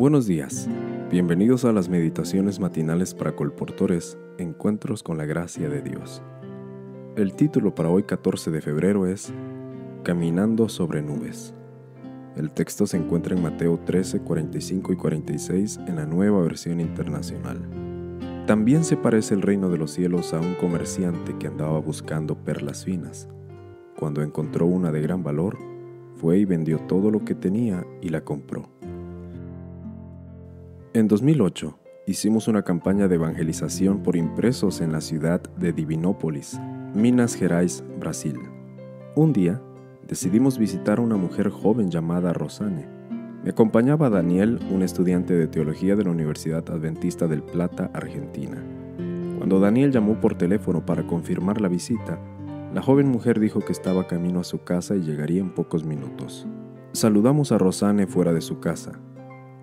Buenos días, bienvenidos a las meditaciones matinales para colportores, Encuentros con la Gracia de Dios. El título para hoy 14 de febrero es Caminando sobre nubes. El texto se encuentra en Mateo 13, 45 y 46 en la nueva versión internacional. También se parece el reino de los cielos a un comerciante que andaba buscando perlas finas. Cuando encontró una de gran valor, fue y vendió todo lo que tenía y la compró. En 2008, hicimos una campaña de evangelización por impresos en la ciudad de Divinópolis, Minas Gerais, Brasil. Un día, decidimos visitar a una mujer joven llamada Rosane. Me acompañaba Daniel, un estudiante de teología de la Universidad Adventista del Plata, Argentina. Cuando Daniel llamó por teléfono para confirmar la visita, la joven mujer dijo que estaba camino a su casa y llegaría en pocos minutos. Saludamos a Rosane fuera de su casa.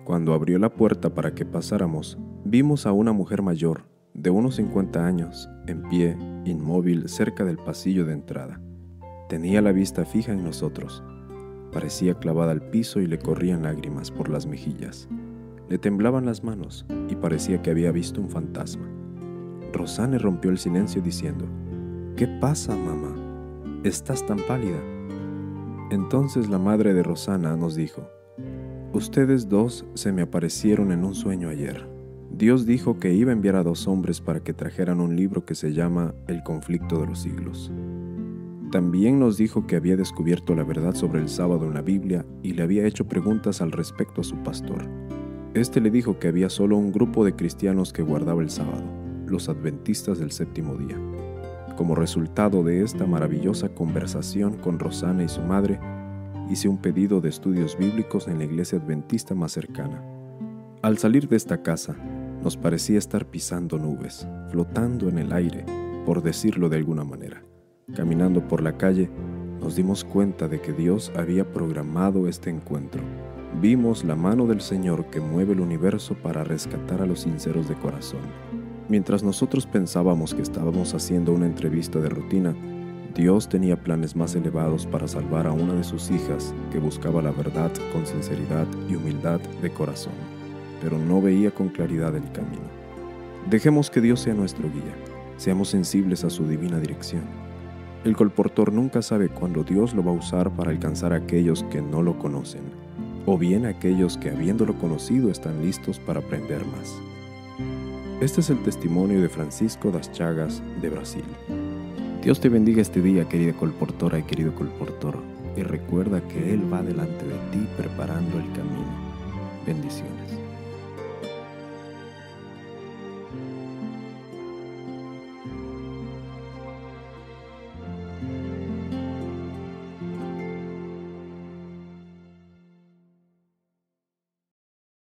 Cuando abrió la puerta para que pasáramos, vimos a una mujer mayor, de unos 50 años, en pie, inmóvil, cerca del pasillo de entrada. Tenía la vista fija en nosotros. Parecía clavada al piso y le corrían lágrimas por las mejillas. Le temblaban las manos y parecía que había visto un fantasma. Rosane rompió el silencio diciendo, ¿Qué pasa, mamá? Estás tan pálida. Entonces la madre de Rosana nos dijo, Ustedes dos se me aparecieron en un sueño ayer. Dios dijo que iba a enviar a dos hombres para que trajeran un libro que se llama El conflicto de los siglos. También nos dijo que había descubierto la verdad sobre el sábado en la Biblia y le había hecho preguntas al respecto a su pastor. Este le dijo que había solo un grupo de cristianos que guardaba el sábado, los adventistas del séptimo día. Como resultado de esta maravillosa conversación con Rosana y su madre, hice un pedido de estudios bíblicos en la iglesia adventista más cercana. Al salir de esta casa, nos parecía estar pisando nubes, flotando en el aire, por decirlo de alguna manera. Caminando por la calle, nos dimos cuenta de que Dios había programado este encuentro. Vimos la mano del Señor que mueve el universo para rescatar a los sinceros de corazón. Mientras nosotros pensábamos que estábamos haciendo una entrevista de rutina, Dios tenía planes más elevados para salvar a una de sus hijas que buscaba la verdad con sinceridad y humildad de corazón, pero no veía con claridad el camino. Dejemos que Dios sea nuestro guía, seamos sensibles a su divina dirección. El colportor nunca sabe cuándo Dios lo va a usar para alcanzar a aquellos que no lo conocen, o bien a aquellos que habiéndolo conocido están listos para aprender más. Este es el testimonio de Francisco das Chagas de Brasil. Dios te bendiga este día, querida colportora y querido colportor, y recuerda que Él va delante de ti preparando el camino. Bendiciones.